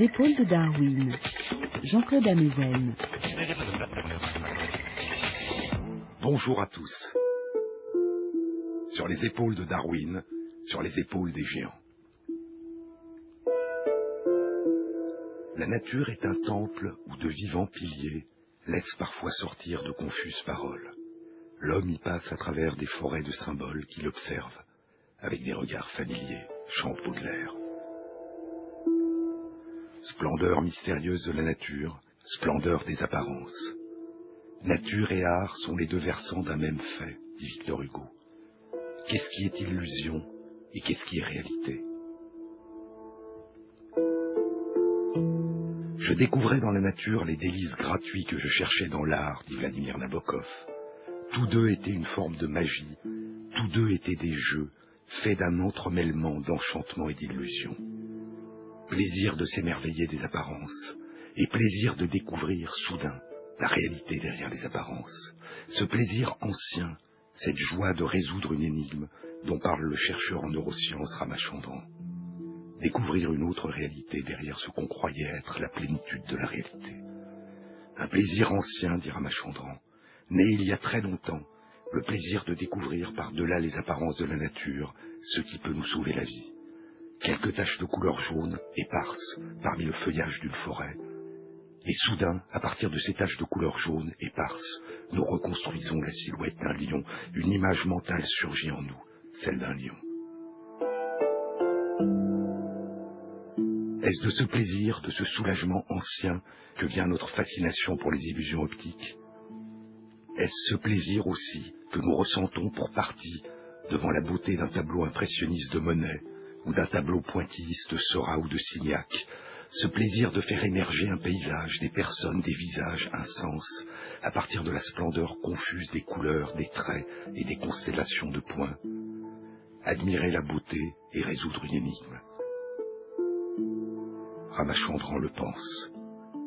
Épaules de Darwin, Jean-Claude Amezen. Bonjour à tous. Sur les épaules de Darwin, sur les épaules des géants. La nature est un temple où de vivants piliers laissent parfois sortir de confuses paroles. L'homme y passe à travers des forêts de symboles qu'il observe, avec des regards familiers, chante Baudelaire. Splendeur mystérieuse de la nature, splendeur des apparences. Nature et art sont les deux versants d'un même fait, dit Victor Hugo. Qu'est-ce qui est illusion et qu'est-ce qui est réalité? Je découvrais dans la nature les délices gratuits que je cherchais dans l'art, dit Vladimir Nabokov. Tous deux étaient une forme de magie, tous deux étaient des jeux, faits d'un entremêlement d'enchantement et d'illusion. Plaisir de s'émerveiller des apparences, et plaisir de découvrir soudain la réalité derrière les apparences. Ce plaisir ancien, cette joie de résoudre une énigme dont parle le chercheur en neurosciences Ramachandran. Découvrir une autre réalité derrière ce qu'on croyait être la plénitude de la réalité. Un plaisir ancien, dit Ramachandran, né il y a très longtemps, le plaisir de découvrir par-delà les apparences de la nature ce qui peut nous sauver la vie. Quelques taches de couleur jaune, éparses, parmi le feuillage d'une forêt. Et soudain, à partir de ces taches de couleur jaune, éparses, nous reconstruisons la silhouette d'un lion. Une image mentale surgit en nous, celle d'un lion. Est-ce de ce plaisir, de ce soulagement ancien que vient notre fascination pour les illusions optiques? Est-ce ce plaisir aussi que nous ressentons pour partie devant la beauté d'un tableau impressionniste de Monet ou d'un tableau pointilliste de Seurat ou de Signac, ce plaisir de faire émerger un paysage, des personnes, des visages, un sens, à partir de la splendeur confuse des couleurs, des traits et des constellations de points. Admirer la beauté et résoudre une énigme. Ramachandran le pense.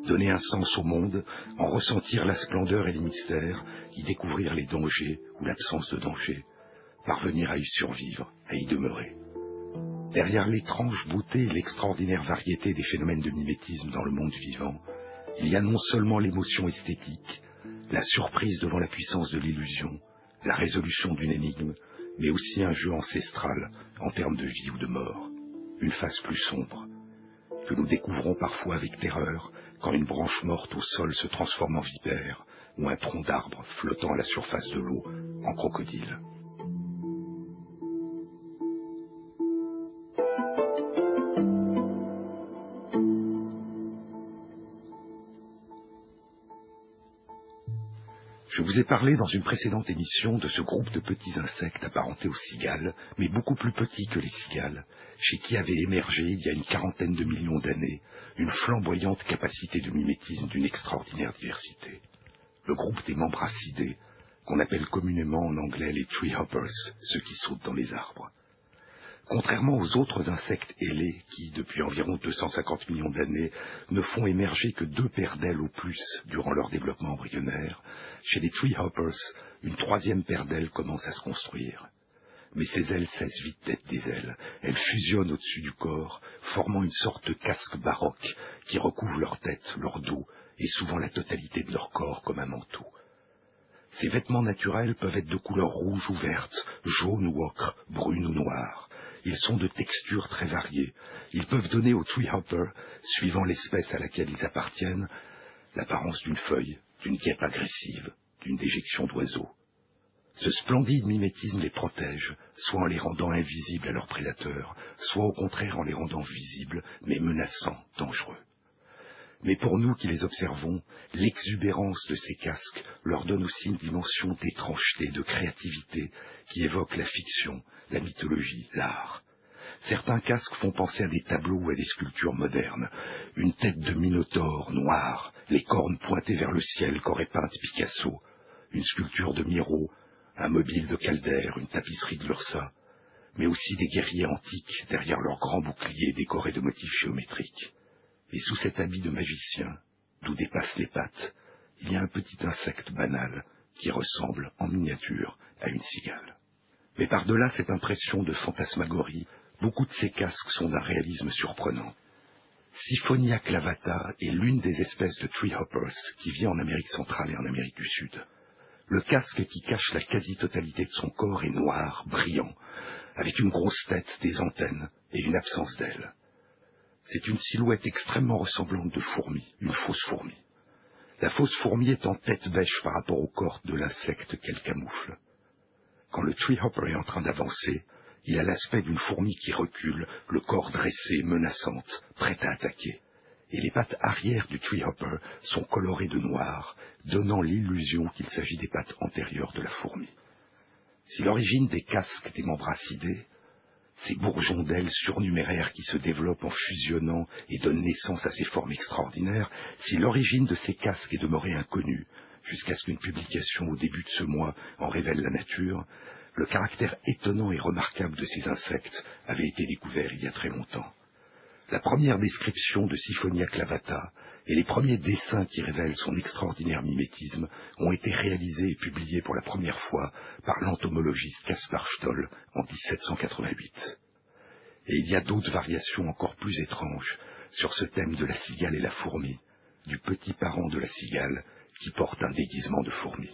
Donner un sens au monde, en ressentir la splendeur et les mystères, y découvrir les dangers ou l'absence de danger, parvenir à y survivre, à y demeurer. Derrière l'étrange beauté et l'extraordinaire variété des phénomènes de mimétisme dans le monde vivant, il y a non seulement l'émotion esthétique, la surprise devant la puissance de l'illusion, la résolution d'une énigme, mais aussi un jeu ancestral en termes de vie ou de mort, une face plus sombre, que nous découvrons parfois avec terreur quand une branche morte au sol se transforme en vipère ou un tronc d'arbre flottant à la surface de l'eau en crocodile. Je vous ai parlé dans une précédente émission de ce groupe de petits insectes apparentés aux cigales, mais beaucoup plus petits que les cigales, chez qui avait émergé il y a une quarantaine de millions d'années une flamboyante capacité de mimétisme d'une extraordinaire diversité. Le groupe des membracidés, qu'on appelle communément en anglais les tree hoppers, ceux qui sautent dans les arbres. Contrairement aux autres insectes ailés qui, depuis environ 250 millions d'années, ne font émerger que deux paires d'ailes au plus durant leur développement embryonnaire, chez les tree hoppers, une troisième paire d'ailes commence à se construire. Mais ces ailes cessent vite d'être des ailes. Elles fusionnent au-dessus du corps, formant une sorte de casque baroque qui recouvre leur tête, leur dos et souvent la totalité de leur corps comme un manteau. Ces vêtements naturels peuvent être de couleur rouge ou verte, jaune ou ocre, brune ou noire. Ils sont de textures très variées. Ils peuvent donner au tree hopper, suivant l'espèce à laquelle ils appartiennent, l'apparence d'une feuille, d'une guêpe agressive, d'une déjection d'oiseaux. Ce splendide mimétisme les protège, soit en les rendant invisibles à leurs prédateurs, soit au contraire en les rendant visibles, mais menaçants, dangereux. Mais pour nous qui les observons, l'exubérance de ces casques leur donne aussi une dimension d'étrangeté, de créativité, qui évoque la fiction, la mythologie, l'art. Certains casques font penser à des tableaux ou à des sculptures modernes. Une tête de minotaure noire, les cornes pointées vers le ciel qu'aurait peinte Picasso. Une sculpture de Miro, un mobile de Calder, une tapisserie de Lursa. Mais aussi des guerriers antiques derrière leurs grands boucliers décorés de motifs géométriques. Et sous cet habit de magicien, d'où dépassent les pattes, il y a un petit insecte banal qui ressemble en miniature à une cigale. Mais par-delà cette impression de fantasmagorie, beaucoup de ces casques sont d'un réalisme surprenant. Siphonia clavata est l'une des espèces de tree hoppers qui vit en Amérique centrale et en Amérique du Sud. Le casque qui cache la quasi-totalité de son corps est noir, brillant, avec une grosse tête, des antennes et une absence d'ailes. C'est une silhouette extrêmement ressemblante de fourmi, une fausse fourmi. La fausse fourmi est en tête bêche par rapport au corps de l'insecte qu'elle camoufle. Quand le tree hopper est en train d'avancer, il a l'aspect d'une fourmi qui recule, le corps dressé, menaçante, prête à attaquer. Et les pattes arrière du tree hopper sont colorées de noir, donnant l'illusion qu'il s'agit des pattes antérieures de la fourmi. Si l'origine des casques des membracidés, ces bourgeons d'ailes surnuméraires qui se développent en fusionnant et donnent naissance à ces formes extraordinaires, si l'origine de ces casques est demeurée inconnue, jusqu'à ce qu'une publication au début de ce mois en révèle la nature, le caractère étonnant et remarquable de ces insectes avait été découvert il y a très longtemps. La première description de Siphonia clavata et les premiers dessins qui révèlent son extraordinaire mimétisme ont été réalisés et publiés pour la première fois par l'entomologiste Caspar Stoll en 1788. Et il y a d'autres variations encore plus étranges sur ce thème de la cigale et la fourmi, du petit parent de la cigale qui porte un déguisement de fourmi.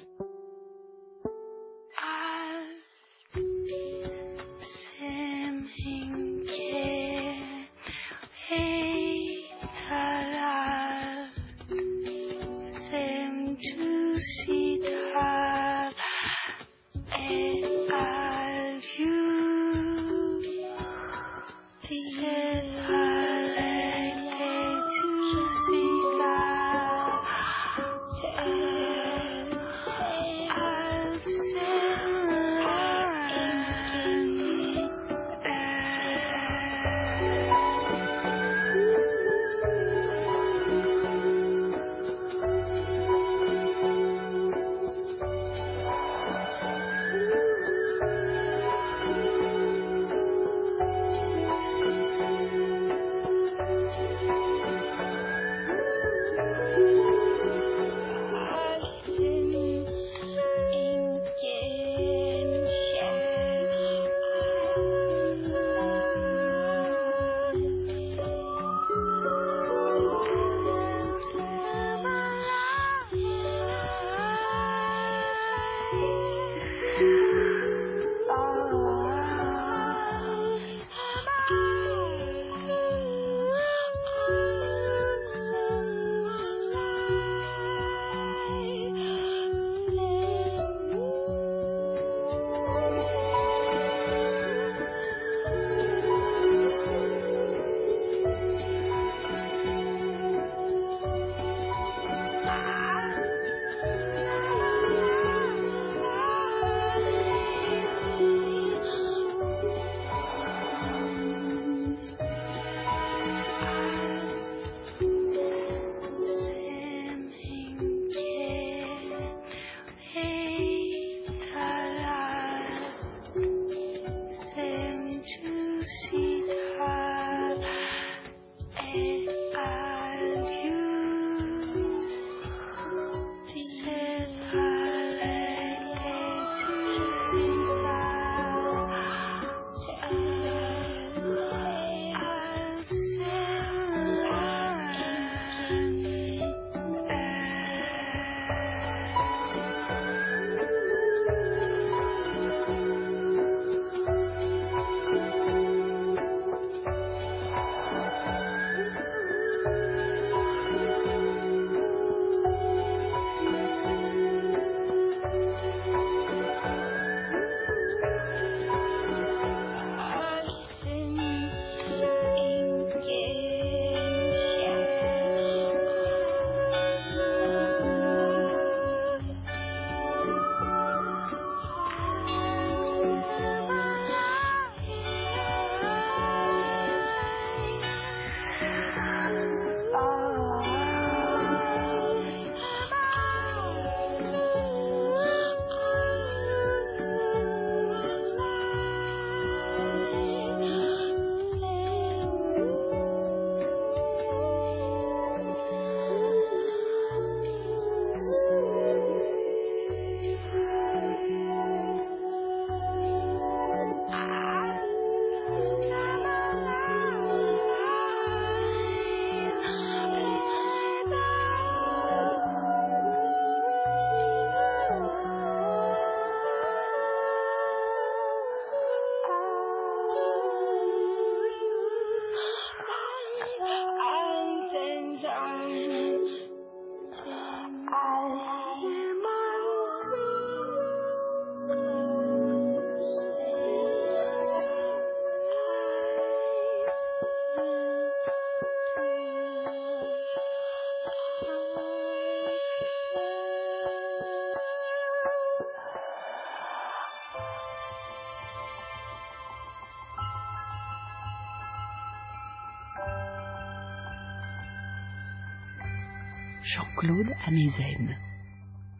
Jean-Claude Amezen.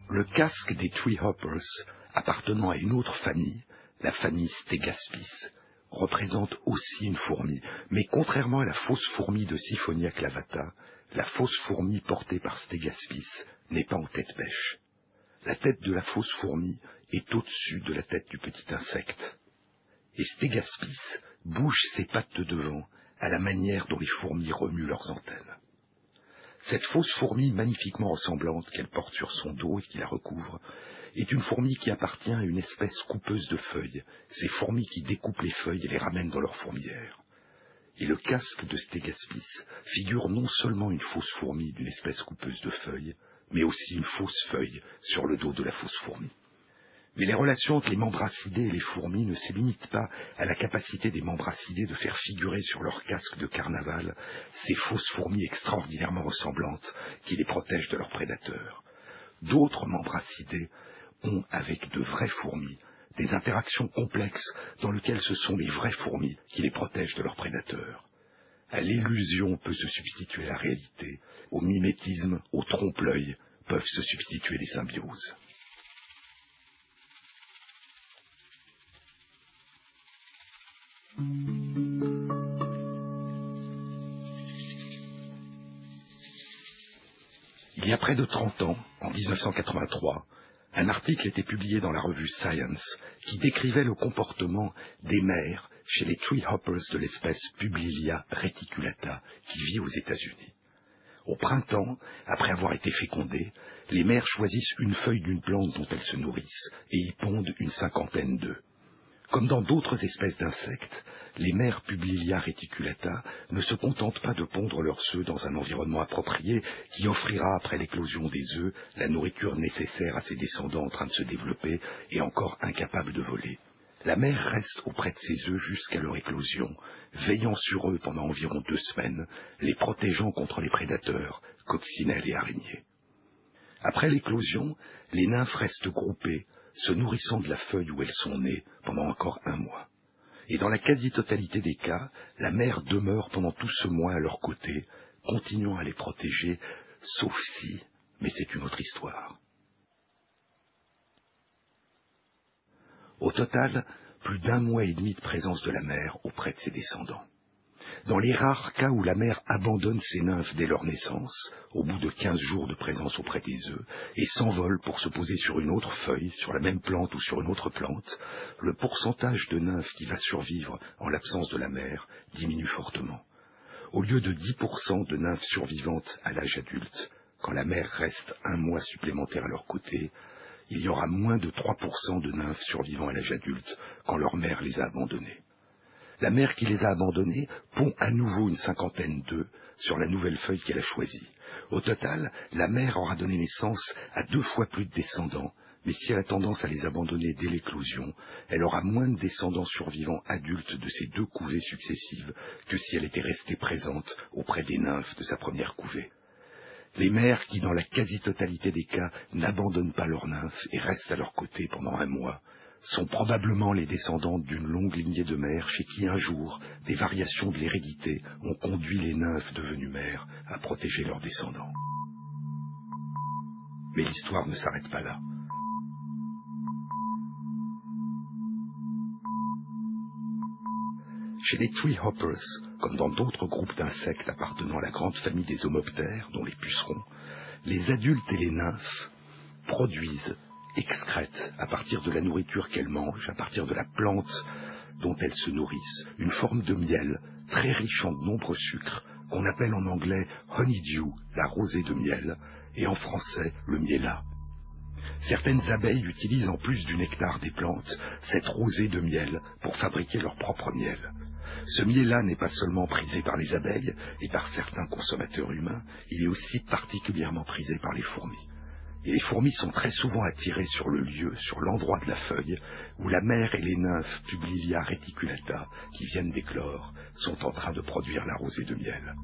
Le casque des Treehoppers, appartenant à une autre famille, la famille Stegaspis, représente aussi une fourmi, mais contrairement à la fausse fourmi de Siphonia clavata, la fausse fourmi portée par Stegaspis n'est pas en tête pêche. La tête de la fausse fourmi est au-dessus de la tête du petit insecte. Et Stegaspis bouge ses pattes de devant à la manière dont les fourmis remuent leurs antennes. Cette fausse fourmi magnifiquement ressemblante qu'elle porte sur son dos et qui la recouvre est une fourmi qui appartient à une espèce coupeuse de feuilles, ces fourmis qui découpent les feuilles et les ramènent dans leur fourmilière. Et le casque de Stegaspis figure non seulement une fausse fourmi d'une espèce coupeuse de feuilles, mais aussi une fausse feuille sur le dos de la fausse fourmi. Mais les relations entre les membracidés et les fourmis ne se limitent pas à la capacité des membracidés de faire figurer sur leur casque de carnaval ces fausses fourmis extraordinairement ressemblantes qui les protègent de leurs prédateurs. D'autres membracidés ont, avec de vraies fourmis, des interactions complexes dans lesquelles ce sont les vraies fourmis qui les protègent de leurs prédateurs. À l'illusion peut se substituer la réalité, au mimétisme, au trompe-l'œil peuvent se substituer les symbioses. Il y a près de 30 ans, en 1983, un article était publié dans la revue Science qui décrivait le comportement des mères chez les treehoppers de l'espèce Publilia reticulata qui vit aux États-Unis. Au printemps, après avoir été fécondées, les mères choisissent une feuille d'une plante dont elles se nourrissent et y pondent une cinquantaine d'œufs. Comme dans d'autres espèces d'insectes, les mères Publilia reticulata ne se contentent pas de pondre leurs œufs dans un environnement approprié qui offrira après l'éclosion des œufs la nourriture nécessaire à ses descendants en train de se développer et encore incapables de voler. La mère reste auprès de ses œufs jusqu'à leur éclosion, veillant sur eux pendant environ deux semaines, les protégeant contre les prédateurs, coccinelles et araignées. Après l'éclosion, les nymphes restent groupées, se nourrissant de la feuille où elles sont nées pendant encore un mois. Et dans la quasi-totalité des cas, la mère demeure pendant tout ce mois à leur côté, continuant à les protéger, sauf si, mais c'est une autre histoire. Au total, plus d'un mois et demi de présence de la mère auprès de ses descendants. Dans les rares cas où la mère abandonne ses nymphes dès leur naissance, au bout de quinze jours de présence auprès des œufs, et s'envole pour se poser sur une autre feuille, sur la même plante ou sur une autre plante, le pourcentage de nymphes qui va survivre en l'absence de la mère diminue fortement. Au lieu de 10% de nymphes survivantes à l'âge adulte, quand la mère reste un mois supplémentaire à leur côté, il y aura moins de 3% de nymphes survivant à l'âge adulte quand leur mère les a abandonnées. La mère qui les a abandonnés pond à nouveau une cinquantaine d'œufs sur la nouvelle feuille qu'elle a choisie. Au total, la mère aura donné naissance à deux fois plus de descendants, mais si elle a tendance à les abandonner dès l'éclosion, elle aura moins de descendants survivants adultes de ces deux couvées successives que si elle était restée présente auprès des nymphes de sa première couvée. Les mères qui, dans la quasi-totalité des cas, n'abandonnent pas leurs nymphes et restent à leur côté pendant un mois, sont probablement les descendantes d'une longue lignée de mères chez qui un jour des variations de l'hérédité ont conduit les nymphes devenues mères à protéger leurs descendants. Mais l'histoire ne s'arrête pas là. Chez les treehoppers, comme dans d'autres groupes d'insectes appartenant à la grande famille des homoptères, dont les pucerons, les adultes et les nymphes produisent, excrètent, à partir de la nourriture qu'elles mangent, à partir de la plante dont elles se nourrissent, une forme de miel très riche en nombreux sucres qu'on appelle en anglais honeydew, la rosée de miel, et en français le miellat. Certaines abeilles utilisent en plus du nectar des plantes cette rosée de miel pour fabriquer leur propre miel. Ce miel-là n'est pas seulement prisé par les abeilles et par certains consommateurs humains, il est aussi particulièrement prisé par les fourmis. Et les fourmis sont très souvent attirées sur le lieu, sur l'endroit de la feuille, où la mère et les nymphes Publilia reticulata, qui viennent d'éclore, sont en train de produire la rosée de miel.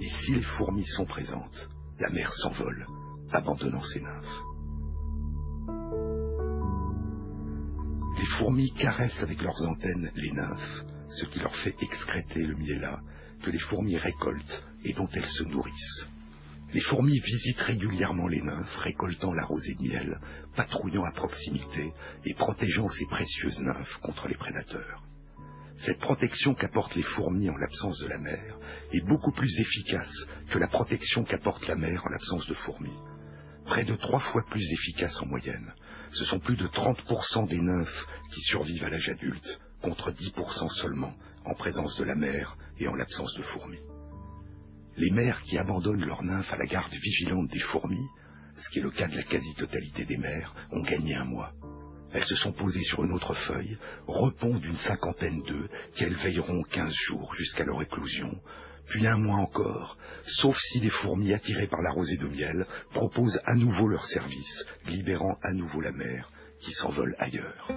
Et si les fourmis sont présentes, la mère s'envole, abandonnant ses nymphes. Les fourmis caressent avec leurs antennes les nymphes, ce qui leur fait excréter le miella que les fourmis récoltent et dont elles se nourrissent. Les fourmis visitent régulièrement les nymphes, récoltant la rosée de miel, patrouillant à proximité et protégeant ces précieuses nymphes contre les prédateurs. Cette protection qu'apportent les fourmis en l'absence de la mère est beaucoup plus efficace que la protection qu'apporte la mère en l'absence de fourmis. Près de trois fois plus efficace en moyenne. Ce sont plus de 30% des nymphes qui survivent à l'âge adulte, contre 10% seulement en présence de la mère et en l'absence de fourmis. Les mères qui abandonnent leurs nymphes à la garde vigilante des fourmis, ce qui est le cas de la quasi-totalité des mères, ont gagné un mois. Elles se sont posées sur une autre feuille, répondent d'une cinquantaine d'œufs qu'elles veilleront quinze jours jusqu'à leur éclosion, puis un mois encore, sauf si les fourmis attirées par la rosée de miel proposent à nouveau leur service, libérant à nouveau la mère qui s'envole ailleurs.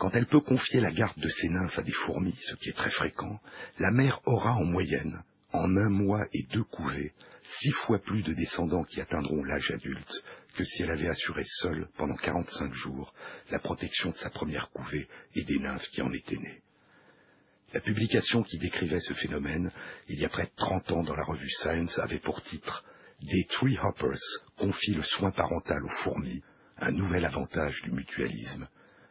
Quand elle peut confier la garde de ses nymphes à des fourmis, ce qui est très fréquent, la mère aura en moyenne, en un mois et deux couvées, six fois plus de descendants qui atteindront l'âge adulte que si elle avait assuré seule, pendant quarante-cinq jours, la protection de sa première couvée et des nymphes qui en étaient nées. La publication qui décrivait ce phénomène, il y a près de trente ans dans la revue Science, avait pour titre Des Tree Hoppers confient le soin parental aux fourmis, un nouvel avantage du mutualisme,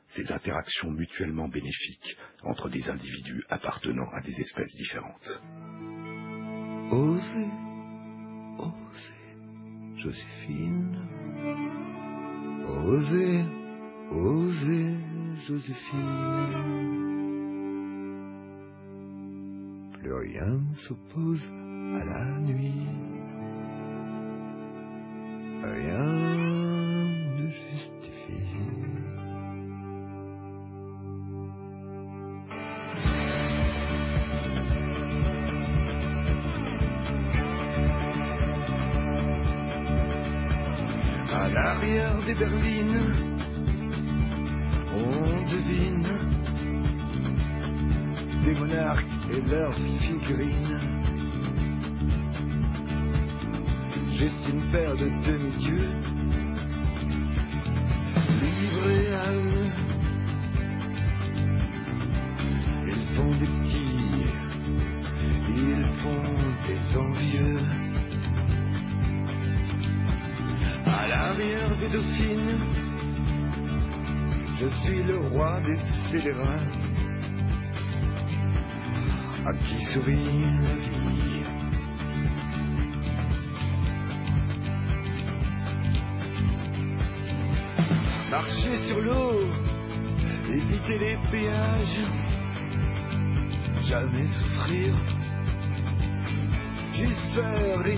ces interactions mutuellement bénéfiques entre des individus appartenant à des espèces différentes. Osez, osez, Joséphine. Osez, osez, Joséphine. Plus rien ne s'oppose à la nuit. Rien Des berlines, on devine des monarques et leurs figurines. Juste une paire de demi-dieux livrés à eux. Ils font des petits, ils font des envieux. Des dauphines, je suis le roi des scélérats à qui sourit la vie. Marcher sur l'eau, éviter les péages, jamais souffrir, juste faire les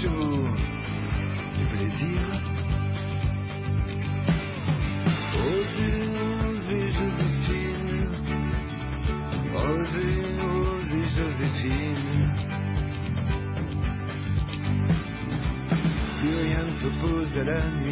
chevaux du plaisir. Joséphine. Joséphine. Rien ne s'oppose à.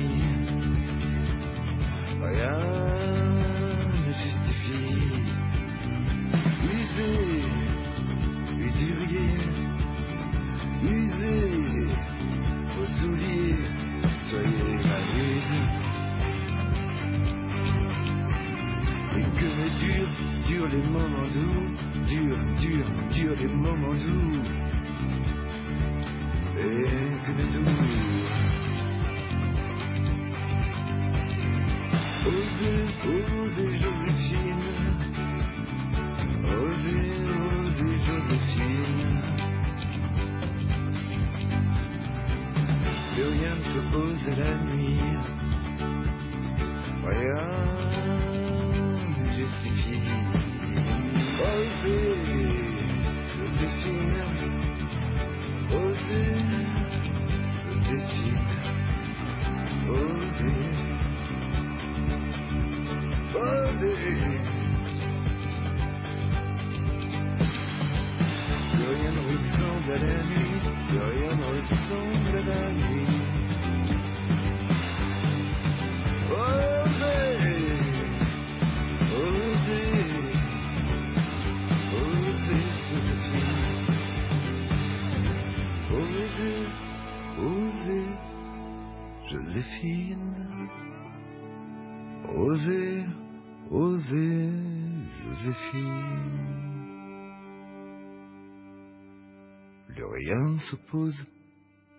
S'oppose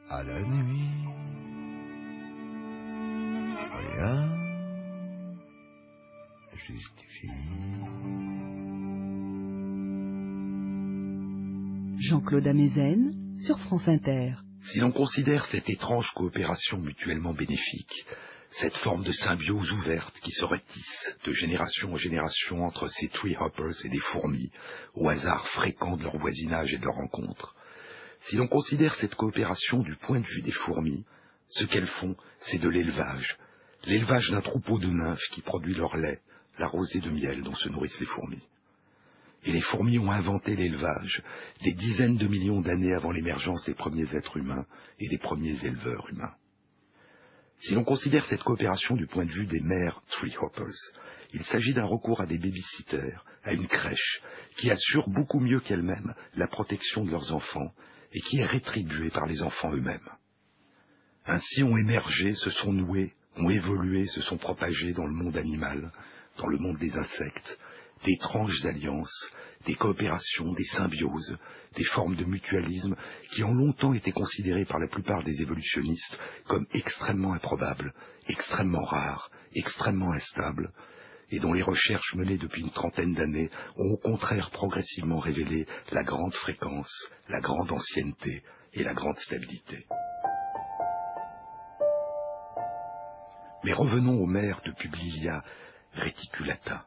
à la nuit. Rien ne justifie. Jean-Claude Amezen sur France Inter. Si l'on considère cette étrange coopération mutuellement bénéfique, cette forme de symbiose ouverte qui se rétisse de génération en génération entre ces tree hoppers et des fourmis, au hasard fréquent de leur voisinage et de leurs rencontres, si l'on considère cette coopération du point de vue des fourmis, ce qu'elles font, c'est de l'élevage, l'élevage d'un troupeau de nymphes qui produit leur lait, la rosée de miel dont se nourrissent les fourmis. Et les fourmis ont inventé l'élevage des dizaines de millions d'années avant l'émergence des premiers êtres humains et des premiers éleveurs humains. Si l'on considère cette coopération du point de vue des mères tree hoppers, il s'agit d'un recours à des babysitters, à une crèche, qui assure beaucoup mieux qu'elles-mêmes la protection de leurs enfants et qui est rétribuée par les enfants eux-mêmes. Ainsi ont émergé, se sont noués, ont évolué, se sont propagés dans le monde animal, dans le monde des insectes, d'étranges alliances, des coopérations, des symbioses, des formes de mutualisme qui ont longtemps été considérées par la plupart des évolutionnistes comme extrêmement improbables, extrêmement rares, extrêmement instables, et dont les recherches menées depuis une trentaine d'années ont au contraire progressivement révélé la grande fréquence, la grande ancienneté et la grande stabilité. Mais revenons aux mères de Publilia reticulata.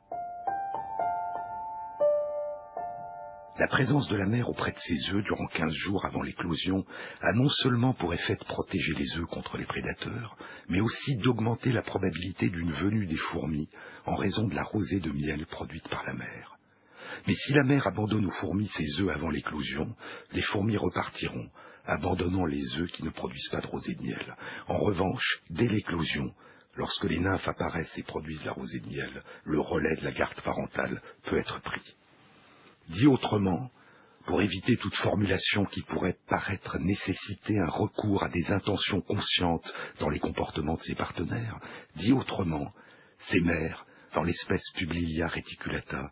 La présence de la mère auprès de ses œufs durant quinze jours avant l'éclosion a non seulement pour effet de protéger les œufs contre les prédateurs, mais aussi d'augmenter la probabilité d'une venue des fourmis en raison de la rosée de miel produite par la mère. Mais si la mère abandonne aux fourmis ses œufs avant l'éclosion, les fourmis repartiront, abandonnant les œufs qui ne produisent pas de rosée de miel. En revanche, dès l'éclosion, lorsque les nymphes apparaissent et produisent la rosée de miel, le relais de la garde parentale peut être pris. Dit autrement, pour éviter toute formulation qui pourrait paraître nécessiter un recours à des intentions conscientes dans les comportements de ses partenaires, dit autrement, ces mères, dans l'espèce Publilia reticulata,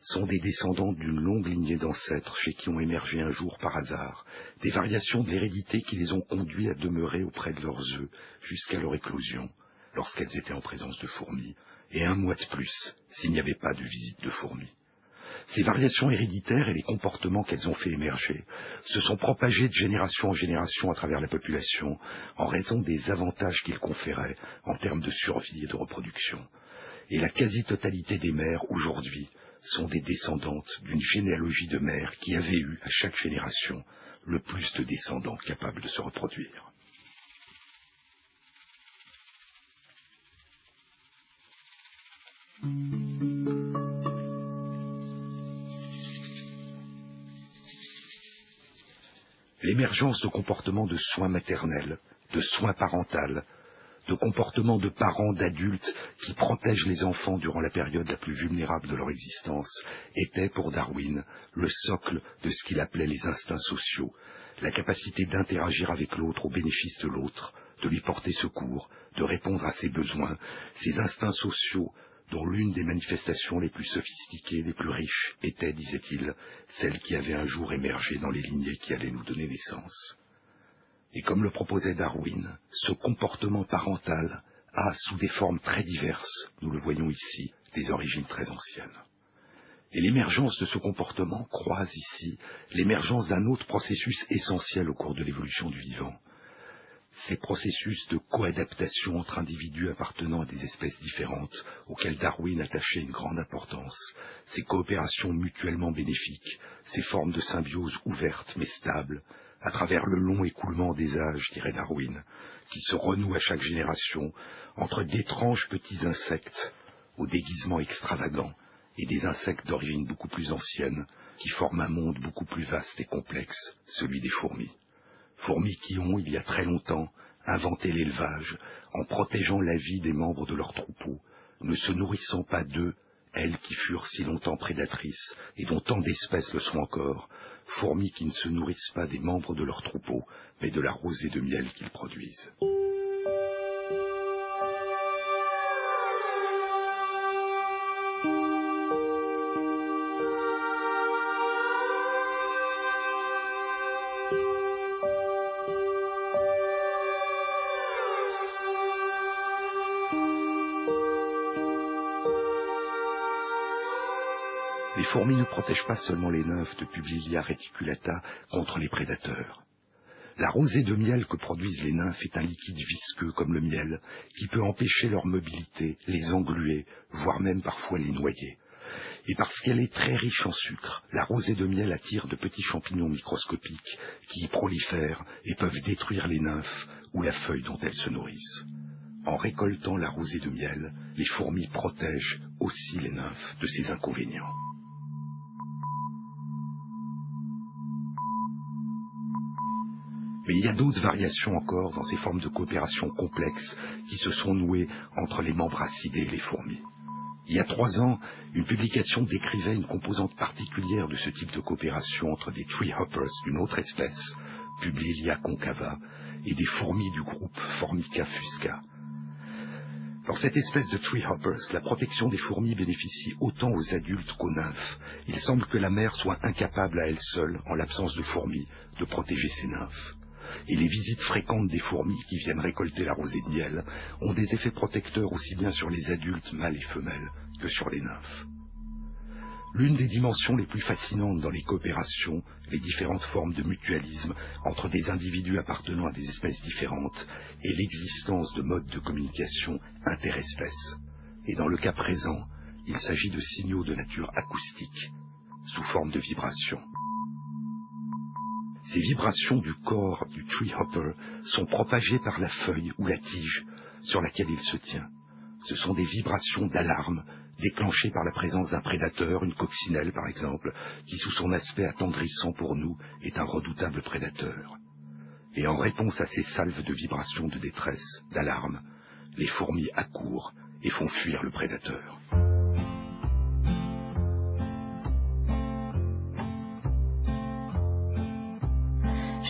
sont des descendantes d'une longue lignée d'ancêtres chez qui ont émergé un jour par hasard des variations de l'hérédité qui les ont conduits à demeurer auprès de leurs œufs jusqu'à leur éclosion, lorsqu'elles étaient en présence de fourmis, et un mois de plus s'il n'y avait pas de visite de fourmis. Ces variations héréditaires et les comportements qu'elles ont fait émerger se sont propagés de génération en génération à travers la population en raison des avantages qu'ils conféraient en termes de survie et de reproduction. Et la quasi-totalité des mères aujourd'hui sont des descendantes d'une généalogie de mères qui avait eu à chaque génération le plus de descendants capables de se reproduire. L'émergence de comportements de soins maternels, de soins parentaux, de comportements de parents, d'adultes qui protègent les enfants durant la période la plus vulnérable de leur existence était pour Darwin le socle de ce qu'il appelait les instincts sociaux, la capacité d'interagir avec l'autre au bénéfice de l'autre, de lui porter secours, de répondre à ses besoins, ces instincts sociaux dont l'une des manifestations les plus sophistiquées, les plus riches, était, disait-il, celle qui avait un jour émergé dans les lignées qui allaient nous donner naissance. Et comme le proposait Darwin, ce comportement parental a, sous des formes très diverses, nous le voyons ici, des origines très anciennes. Et l'émergence de ce comportement croise ici l'émergence d'un autre processus essentiel au cours de l'évolution du vivant, ces processus de coadaptation entre individus appartenant à des espèces différentes auxquels Darwin attachait une grande importance, ces coopérations mutuellement bénéfiques, ces formes de symbiose ouvertes mais stables, à travers le long écoulement des âges, dirait Darwin, qui se renouent à chaque génération entre d'étranges petits insectes aux déguisements extravagants et des insectes d'origine beaucoup plus ancienne qui forment un monde beaucoup plus vaste et complexe, celui des fourmis fourmis qui ont, il y a très longtemps, inventé l'élevage en protégeant la vie des membres de leur troupeau, ne se nourrissant pas d'eux, elles qui furent si longtemps prédatrices et dont tant d'espèces le sont encore, fourmis qui ne se nourrissent pas des membres de leur troupeau, mais de la rosée de miel qu'ils produisent. Protègent pas seulement les nymphes de Publilia reticulata contre les prédateurs. La rosée de miel que produisent les nymphes est un liquide visqueux comme le miel qui peut empêcher leur mobilité, les engluer, voire même parfois les noyer. Et parce qu'elle est très riche en sucre, la rosée de miel attire de petits champignons microscopiques qui y prolifèrent et peuvent détruire les nymphes ou la feuille dont elles se nourrissent. En récoltant la rosée de miel, les fourmis protègent aussi les nymphes de ces inconvénients. Mais il y a d'autres variations encore dans ces formes de coopération complexes qui se sont nouées entre les membres acidés et les fourmis. Il y a trois ans, une publication décrivait une composante particulière de ce type de coopération entre des tree hoppers d'une autre espèce, Publilia concava, et des fourmis du groupe Formica fusca. Dans cette espèce de tree hoppers, la protection des fourmis bénéficie autant aux adultes qu'aux nymphes. Il semble que la mère soit incapable à elle seule, en l'absence de fourmis, de protéger ses nymphes et les visites fréquentes des fourmis qui viennent récolter la rosée de miel ont des effets protecteurs aussi bien sur les adultes mâles et femelles que sur les nymphes. L'une des dimensions les plus fascinantes dans les coopérations, les différentes formes de mutualisme entre des individus appartenant à des espèces différentes, est l'existence de modes de communication interespèces. Et dans le cas présent, il s'agit de signaux de nature acoustique, sous forme de vibrations. Ces vibrations du corps du tree hopper sont propagées par la feuille ou la tige sur laquelle il se tient. Ce sont des vibrations d'alarme déclenchées par la présence d'un prédateur, une coccinelle par exemple, qui sous son aspect attendrissant pour nous est un redoutable prédateur. Et en réponse à ces salves de vibrations de détresse, d'alarme, les fourmis accourent et font fuir le prédateur.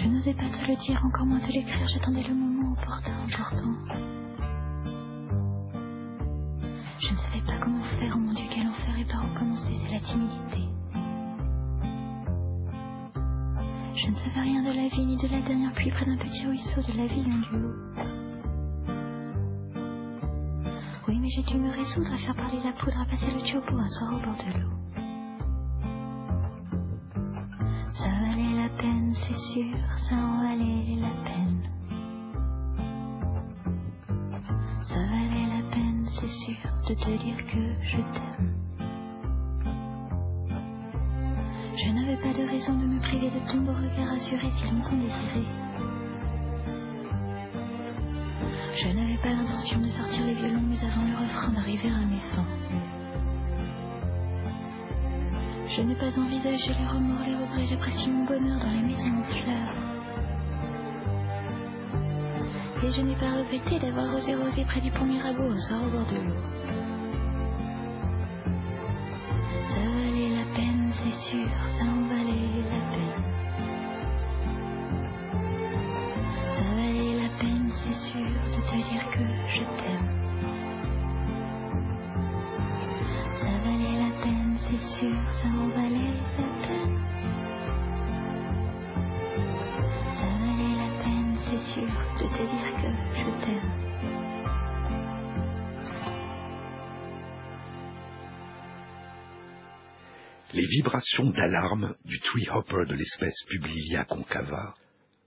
Je n'osais pas te le dire, encore moins te l'écrire, j'attendais le moment opportun, important. Je ne savais pas comment faire, mon Dieu, quel enfer et par où commencer, c'est la timidité. Je ne savais rien de la vie, ni de la dernière pluie près d'un petit ruisseau de la ville en du haut. Oui, mais j'ai dû me résoudre à faire parler la poudre, à passer le tiopo un soir au bord de l'eau. C'est sûr, ça en valait la peine. Ça valait la peine, c'est sûr, de te dire que je t'aime. Je n'avais pas de raison de me priver de ton beau regard assuré si longtemps désiré. Je n'avais pas l'intention de sortir les violons, mais avant le refrain d'arriver à mes fins. Je n'ai pas envisagé les remords, les regrets, j'apprécie mon bonheur dans les maisons aux fleurs. Et je n'ai pas regretté d'avoir osé rosé près du pont Mirabeau un soir au bord de l'eau. Les vibrations d'alarme du tree hopper de l'espèce Publilia concava,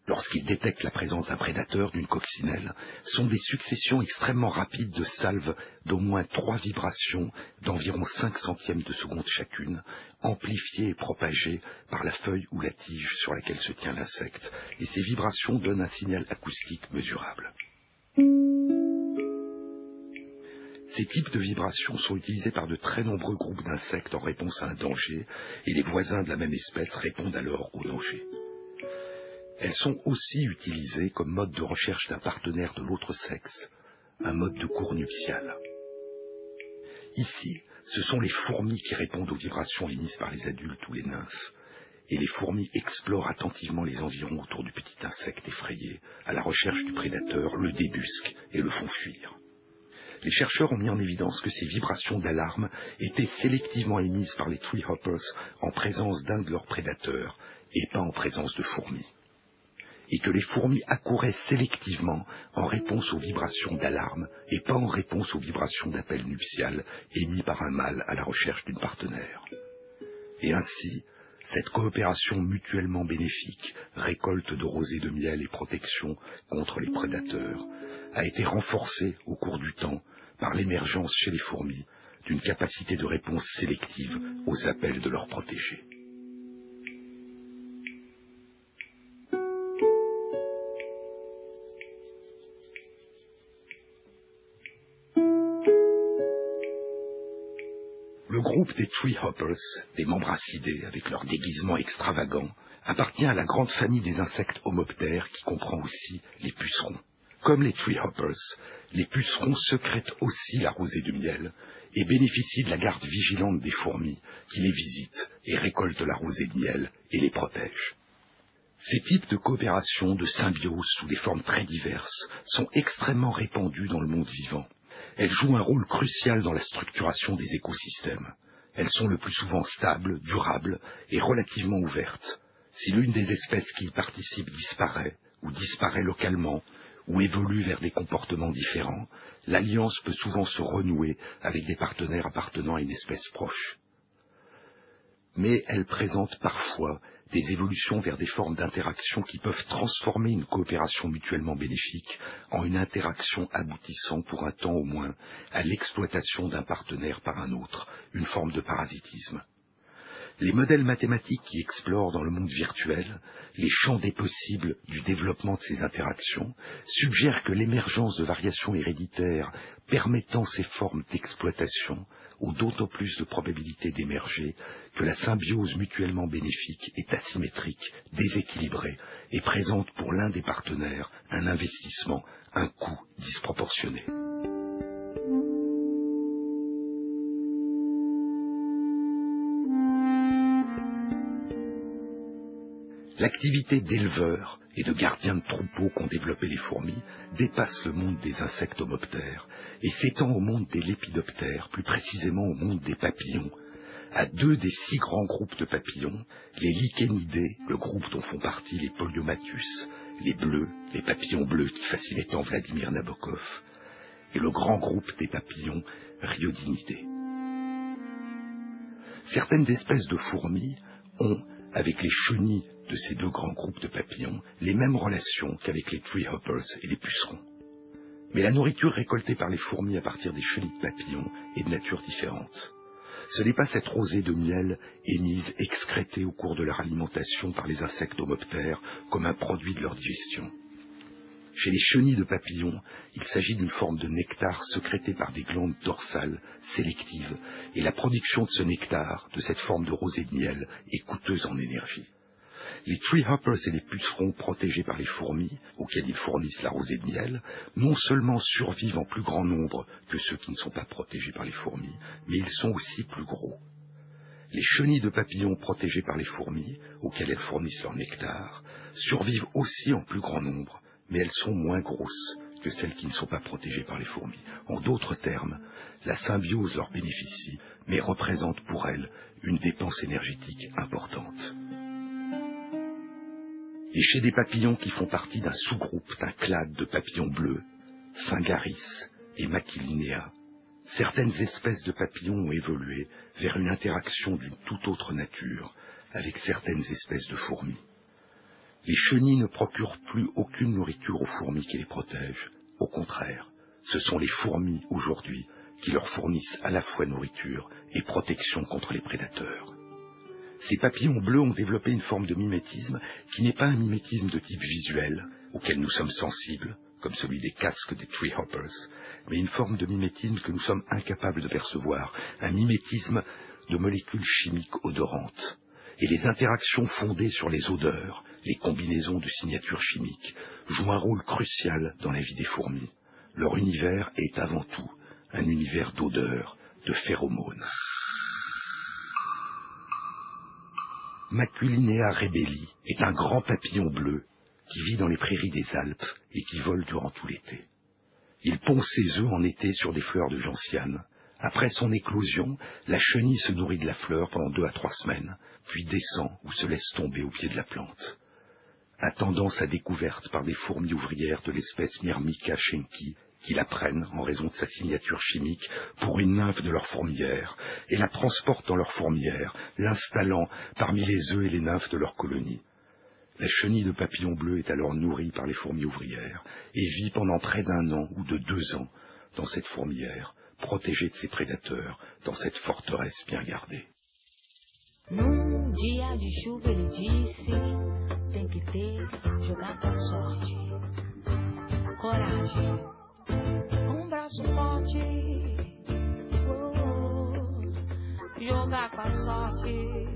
lorsqu'il détecte la présence d'un prédateur, d'une coccinelle, sont des successions extrêmement rapides de salves d'au moins trois vibrations d'environ cinq centièmes de seconde chacune, amplifiées et propagées par la feuille ou la tige sur laquelle se tient l'insecte, et ces vibrations donnent un signal acoustique mesurable. Ces types de vibrations sont utilisés par de très nombreux groupes d'insectes en réponse à un danger, et les voisins de la même espèce répondent alors au danger. Elles sont aussi utilisées comme mode de recherche d'un partenaire de l'autre sexe, un mode de cours nuptial. Ici, ce sont les fourmis qui répondent aux vibrations émises par les adultes ou les nymphes, et les fourmis explorent attentivement les environs autour du petit insecte effrayé, à la recherche du prédateur, le débusquent et le font fuir. Les chercheurs ont mis en évidence que ces vibrations d'alarme étaient sélectivement émises par les tree hoppers en présence d'un de leurs prédateurs et pas en présence de fourmis et que les fourmis accouraient sélectivement en réponse aux vibrations d'alarme et pas en réponse aux vibrations d'appel nuptial émis par un mâle à la recherche d'une partenaire. Et ainsi, cette coopération mutuellement bénéfique, récolte de rosée de miel et protection contre les prédateurs, a été renforcée au cours du temps par l'émergence chez les fourmis d'une capacité de réponse sélective aux appels de leurs protégés. Le groupe des Tree Hoppers, des membres acidés avec leur déguisement extravagant, appartient à la grande famille des insectes homoptères qui comprend aussi les pucerons. Comme les Tree Hoppers, les pucerons secrètent aussi la rosée de miel et bénéficient de la garde vigilante des fourmis qui les visitent et récoltent la rosée de miel et les protègent. Ces types de coopération, de symbiose sous des formes très diverses, sont extrêmement répandus dans le monde vivant. Elles jouent un rôle crucial dans la structuration des écosystèmes. Elles sont le plus souvent stables, durables et relativement ouvertes. Si l'une des espèces qui y participent disparaît, ou disparaît localement, ou évolue vers des comportements différents, l'alliance peut souvent se renouer avec des partenaires appartenant à une espèce proche. Mais elle présente parfois des évolutions vers des formes d'interaction qui peuvent transformer une coopération mutuellement bénéfique en une interaction aboutissant pour un temps au moins à l'exploitation d'un partenaire par un autre, une forme de parasitisme. Les modèles mathématiques qui explorent dans le monde virtuel les champs des possibles du développement de ces interactions suggèrent que l'émergence de variations héréditaires permettant ces formes d'exploitation ont d'autant plus de probabilité d'émerger que la symbiose mutuellement bénéfique est asymétrique, déséquilibrée et présente pour l'un des partenaires un investissement, un coût disproportionné. L'activité d'éleveurs et de gardiens de troupeaux qu'ont développé les fourmis dépasse le monde des insectes homoptères et s'étend au monde des lépidoptères, plus précisément au monde des papillons, à deux des six grands groupes de papillons, les lichénidés, le groupe dont font partie les poliomatus, les bleus, les papillons bleus qui fascinaient tant Vladimir Nabokov, et le grand groupe des papillons rhiodinidés. Certaines espèces de fourmis ont, avec les chenilles de ces deux grands groupes de papillons les mêmes relations qu'avec les tree hoppers et les pucerons. Mais la nourriture récoltée par les fourmis à partir des chenilles de papillons est de nature différente. Ce n'est pas cette rosée de miel émise, excrétée au cours de leur alimentation par les insectes homoptères comme un produit de leur digestion. Chez les chenilles de papillons, il s'agit d'une forme de nectar sécrété par des glandes dorsales sélectives, et la production de ce nectar, de cette forme de rosée de miel, est coûteuse en énergie. Les tree hoppers et les pucerons protégés par les fourmis, auxquels ils fournissent la rosée de miel, non seulement survivent en plus grand nombre que ceux qui ne sont pas protégés par les fourmis, mais ils sont aussi plus gros. Les chenilles de papillons protégées par les fourmis, auxquelles elles fournissent leur nectar, survivent aussi en plus grand nombre, mais elles sont moins grosses que celles qui ne sont pas protégées par les fourmis. En d'autres termes, la symbiose leur bénéficie, mais représente pour elles une dépense énergétique importante. Et chez des papillons qui font partie d'un sous-groupe d'un clade de papillons bleus, Fingaris et Maculinea, certaines espèces de papillons ont évolué vers une interaction d'une toute autre nature avec certaines espèces de fourmis. Les chenilles ne procurent plus aucune nourriture aux fourmis qui les protègent. Au contraire, ce sont les fourmis aujourd'hui qui leur fournissent à la fois nourriture et protection contre les prédateurs. Ces papillons bleus ont développé une forme de mimétisme qui n'est pas un mimétisme de type visuel, auquel nous sommes sensibles, comme celui des casques des tree hoppers, mais une forme de mimétisme que nous sommes incapables de percevoir, un mimétisme de molécules chimiques odorantes. Et les interactions fondées sur les odeurs, les combinaisons de signatures chimiques, jouent un rôle crucial dans la vie des fourmis. Leur univers est avant tout un univers d'odeurs, de phéromones. Maculinea rebelli est un grand papillon bleu qui vit dans les prairies des Alpes et qui vole durant tout l'été. Il pond ses œufs en été sur des fleurs de gentiane. Après son éclosion, la chenille se nourrit de la fleur pendant deux à trois semaines, puis descend ou se laisse tomber au pied de la plante. Attendant sa découverte par des fourmis ouvrières de l'espèce Myrmica schenki, qui la prennent, en raison de sa signature chimique, pour une nymphe de leur fourmilière, et la transportent dans leur fourmilière, l'installant parmi les œufs et les nymphes de leur colonie. La chenille de papillon bleu est alors nourrie par les fourmis ouvrières, et vit pendant près d'un an ou de deux ans dans cette fourmilière, protégée de ses prédateurs, dans cette forteresse bien gardée. Num dia de chuva ele disse: tem que ter, jogar com sorte, coragem, um braço forte, oh, jogar com a sorte.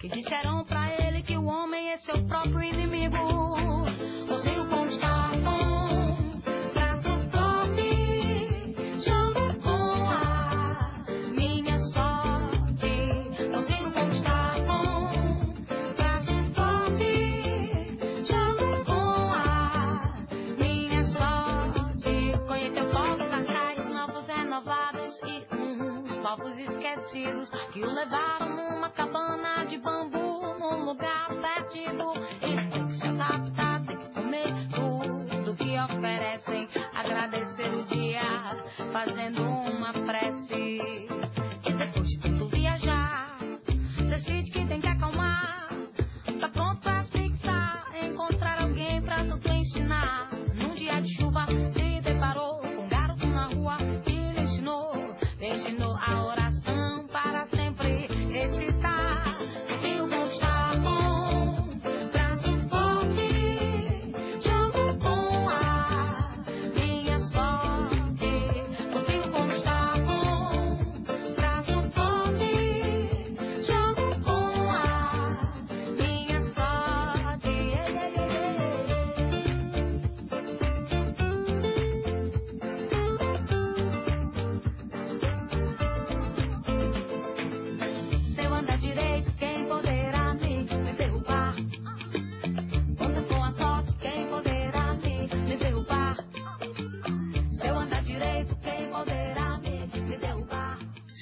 Que disseram pra ele que o homem é seu próprio inimigo. Consigo conquistar com braço forte, jogo com a minha sorte. Consigo conquistar com braço forte, jogo com a minha sorte. Conheceu povos arcaicos, novos renovados e uns povos esquecidos que o levaram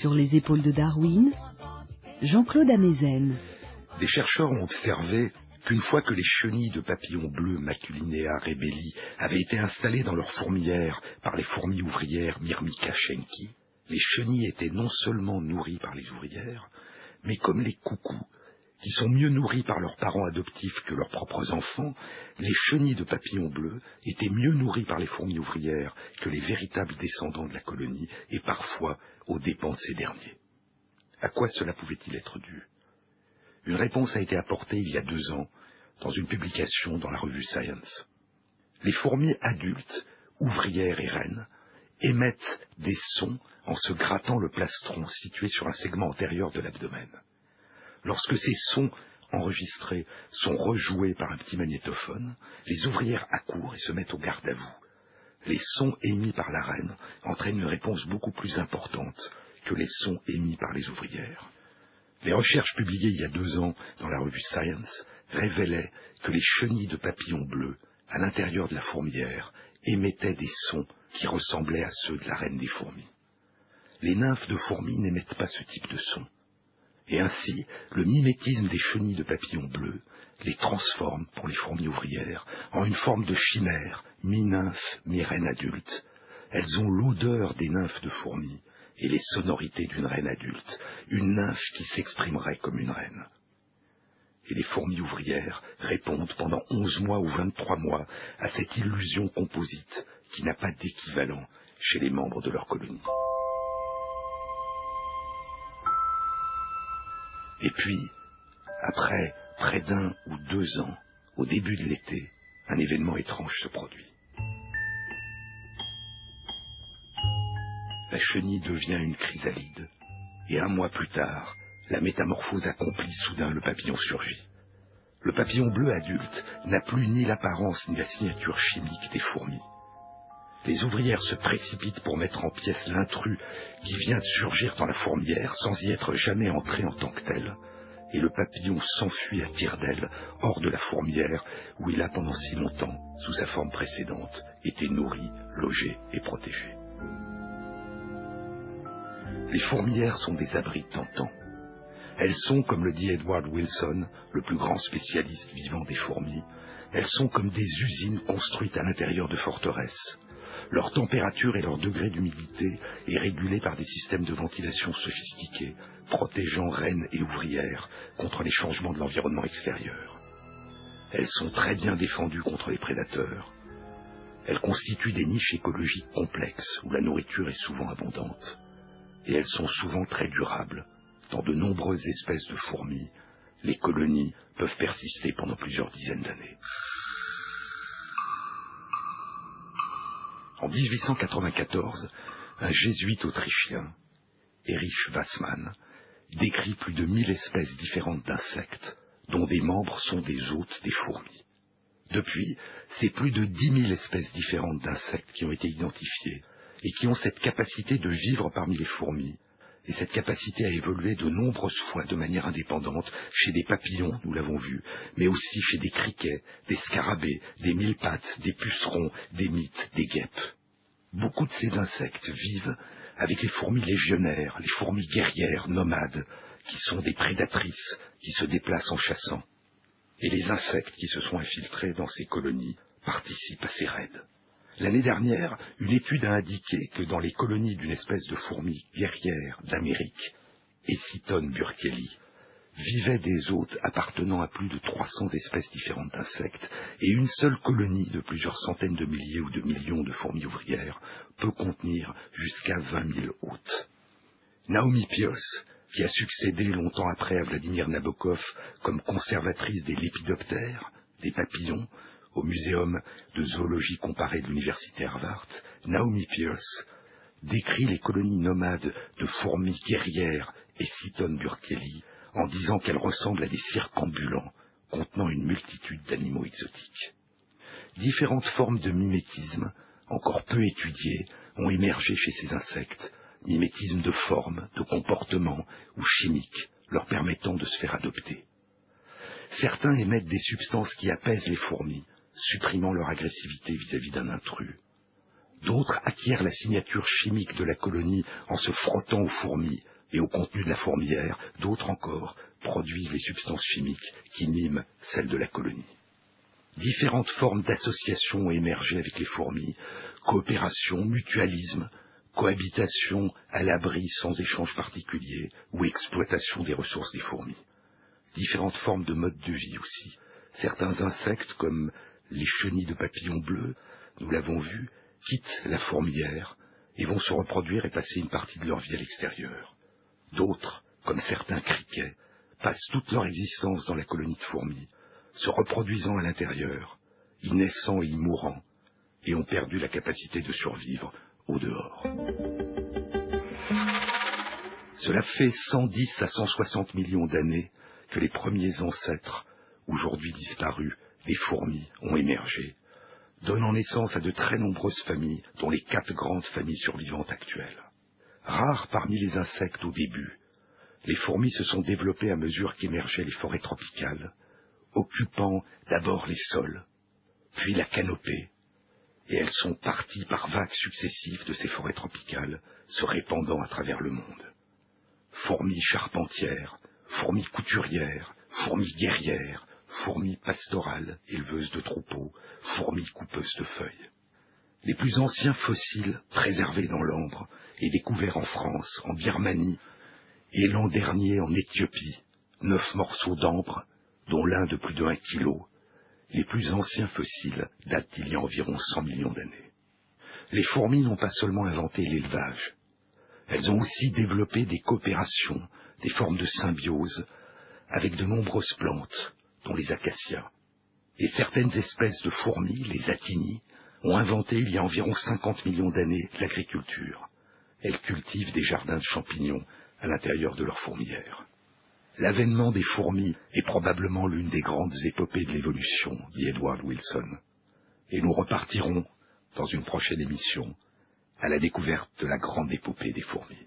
Sur les épaules de Darwin, Jean-Claude Amezen. Des chercheurs ont observé qu'une fois que les chenilles de papillons bleus Maculinea rebelli avaient été installées dans leur fourmilière par les fourmis ouvrières Myrmica schenki, les chenilles étaient non seulement nourries par les ouvrières, mais comme les coucous, qui sont mieux nourris par leurs parents adoptifs que leurs propres enfants, les chenilles de papillons bleus étaient mieux nourries par les fourmis ouvrières que les véritables descendants de la colonie, et parfois aux dépens de ces derniers. À quoi cela pouvait-il être dû? Une réponse a été apportée il y a deux ans dans une publication dans la revue Science. Les fourmis adultes, ouvrières et reines, émettent des sons en se grattant le plastron situé sur un segment antérieur de l'abdomen. Lorsque ces sons enregistrés sont rejoués par un petit magnétophone, les ouvrières accourent et se mettent au garde à vous. Les sons émis par la reine entraînent une réponse beaucoup plus importante que les sons émis par les ouvrières. Les recherches publiées il y a deux ans dans la revue Science révélaient que les chenilles de papillons bleus, à l'intérieur de la fourmilière, émettaient des sons qui ressemblaient à ceux de la reine des fourmis. Les nymphes de fourmis n'émettent pas ce type de son. Et ainsi, le mimétisme des chenilles de papillons bleus les transforme, pour les fourmis ouvrières, en une forme de chimère, mi-nymphe, mi-reine adulte. Elles ont l'odeur des nymphes de fourmis et les sonorités d'une reine adulte, une nymphe qui s'exprimerait comme une reine. Et les fourmis ouvrières répondent pendant onze mois ou vingt-trois mois à cette illusion composite qui n'a pas d'équivalent chez les membres de leur colonie. Et puis, après près d'un ou deux ans, au début de l'été, un événement étrange se produit. La chenille devient une chrysalide, et un mois plus tard, la métamorphose accomplie, soudain le papillon surgit. Le papillon bleu adulte n'a plus ni l'apparence ni la signature chimique des fourmis. Les ouvrières se précipitent pour mettre en pièces l'intrus qui vient de surgir dans la fourmière sans y être jamais entré en tant que tel, et le papillon s'enfuit à tire d'aile hors de la fourmière où il a pendant si longtemps, sous sa forme précédente, été nourri, logé et protégé. Les fourmières sont des abris tentants. Elles sont, comme le dit Edward Wilson, le plus grand spécialiste vivant des fourmis, elles sont comme des usines construites à l'intérieur de forteresses. Leur température et leur degré d'humidité est régulé par des systèmes de ventilation sophistiqués, protégeant reines et ouvrières contre les changements de l'environnement extérieur. Elles sont très bien défendues contre les prédateurs. Elles constituent des niches écologiques complexes où la nourriture est souvent abondante. Et elles sont souvent très durables. Dans de nombreuses espèces de fourmis, les colonies peuvent persister pendant plusieurs dizaines d'années. En 1894, un jésuite autrichien, Erich Wassmann, décrit plus de mille espèces différentes d'insectes, dont des membres sont des hôtes des fourmis. Depuis, c'est plus de dix mille espèces différentes d'insectes qui ont été identifiées et qui ont cette capacité de vivre parmi les fourmis. Et cette capacité a évolué de nombreuses fois de manière indépendante chez des papillons, nous l'avons vu, mais aussi chez des criquets, des scarabées, des mille-pattes, des pucerons, des mythes, des guêpes. Beaucoup de ces insectes vivent avec les fourmis légionnaires, les fourmis guerrières, nomades, qui sont des prédatrices, qui se déplacent en chassant. Et les insectes qui se sont infiltrés dans ces colonies participent à ces raids. L'année dernière, une étude a indiqué que dans les colonies d'une espèce de fourmi guerrière d'Amérique, Eciton burkeli, vivaient des hôtes appartenant à plus de 300 espèces différentes d'insectes, et une seule colonie de plusieurs centaines de milliers ou de millions de fourmis ouvrières peut contenir jusqu'à 20 000 hôtes. Naomi Pierce, qui a succédé longtemps après à Vladimir Nabokov comme conservatrice des lépidoptères, des papillons, au Muséum de zoologie comparée de l'Université Harvard, Naomi Pierce décrit les colonies nomades de fourmis guerrières et Citon burkeli en disant qu'elles ressemblent à des cirques ambulants contenant une multitude d'animaux exotiques. Différentes formes de mimétisme, encore peu étudiées, ont émergé chez ces insectes, mimétisme de forme, de comportement ou chimique, leur permettant de se faire adopter. Certains émettent des substances qui apaisent les fourmis, supprimant leur agressivité vis-à-vis d'un intrus. D'autres acquièrent la signature chimique de la colonie en se frottant aux fourmis et au contenu de la fourmière, d'autres encore produisent les substances chimiques qui miment celles de la colonie. Différentes formes d'association ont émergé avec les fourmis, coopération, mutualisme, cohabitation à l'abri sans échange particulier ou exploitation des ressources des fourmis. Différentes formes de modes de vie aussi. Certains insectes comme les chenilles de papillons bleus, nous l'avons vu, quittent la fourmilière et vont se reproduire et passer une partie de leur vie à l'extérieur. D'autres, comme certains criquets, passent toute leur existence dans la colonie de fourmis, se reproduisant à l'intérieur, y naissant et y mourant, et ont perdu la capacité de survivre au dehors. Cela fait 110 à 160 millions d'années que les premiers ancêtres, aujourd'hui disparus, des fourmis, ont émergé, donnant naissance à de très nombreuses familles, dont les quatre grandes familles survivantes actuelles. Rares parmi les insectes au début, les fourmis se sont développées à mesure qu'émergeaient les forêts tropicales, occupant d'abord les sols, puis la canopée, et elles sont parties par vagues successives de ces forêts tropicales, se répandant à travers le monde. Fourmis charpentières, fourmis couturières, fourmis guerrières, fourmis pastorales, éleveuses de troupeaux, fourmis coupeuses de feuilles. Les plus anciens fossiles préservés dans l'ambre et découverts en France, en Birmanie et l'an dernier en Éthiopie, neuf morceaux d'ambre, dont l'un de plus de un kilo, les plus anciens fossiles datent d'il y a environ 100 millions d'années. Les fourmis n'ont pas seulement inventé l'élevage, elles ont aussi développé des coopérations, des formes de symbiose, avec de nombreuses plantes, dont les acacias. Et certaines espèces de fourmis, les atinies, ont inventé il y a environ 50 millions d'années l'agriculture. Elles cultivent des jardins de champignons à l'intérieur de leurs fourmilières. L'avènement des fourmis est probablement l'une des grandes épopées de l'évolution, dit Edward Wilson. Et nous repartirons, dans une prochaine émission, à la découverte de la grande épopée des fourmis.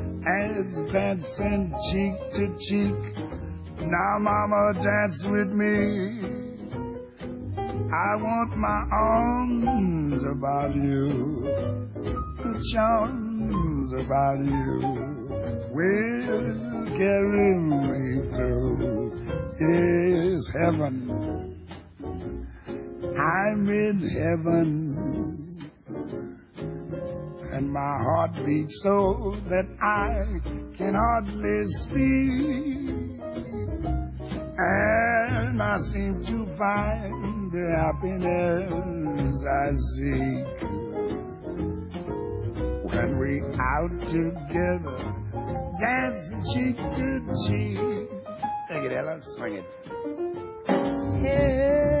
as dancing cheek to cheek. Now, mama, dance with me. I want my arms about you, charms about you will carry me through. Yes, heaven. I'm in heaven, and my heart beats so that I can hardly speak. And I seem to find the happiness I seek when we out together, dancing cheek to cheek. Take it, Ella, swing it. heaven.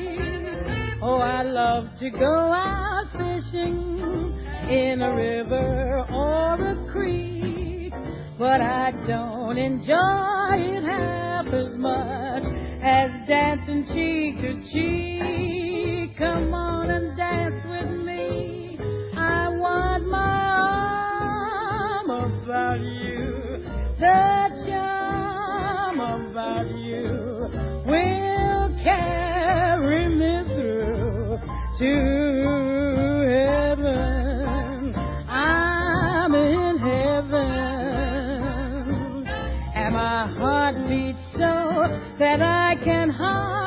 Oh, I love to go out fishing in a river or a creek, but I don't enjoy it half as much as dancing cheek to cheek. Come on and dance with me. I want my arm about you, that I can hardly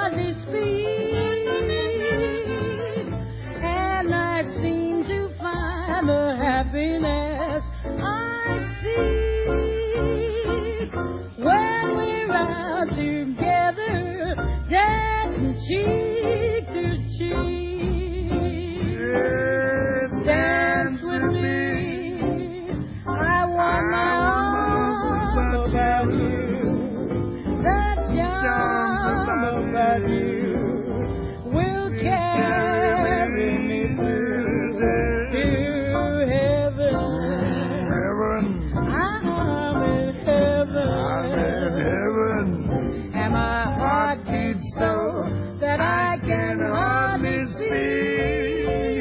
I can hardly see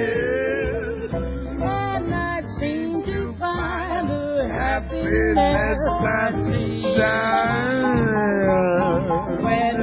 it. And I seem to find the happiness I see down. When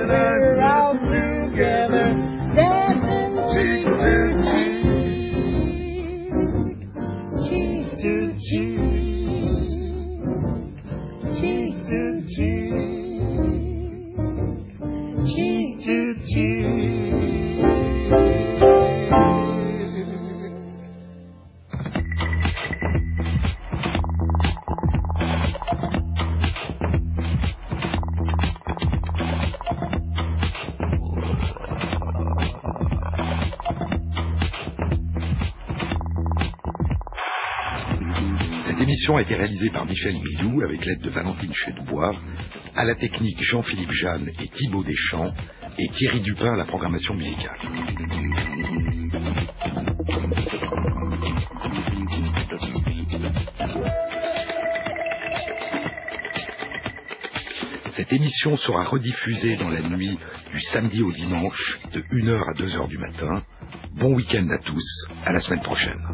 émission a été réalisée par Michel Bidou avec l'aide de Valentine Chedebois, à la technique Jean-Philippe Jeanne et Thibaut Deschamps, et Thierry Dupin à la programmation musicale. Cette émission sera rediffusée dans la nuit du samedi au dimanche de 1h à 2h du matin. Bon week-end à tous, à la semaine prochaine.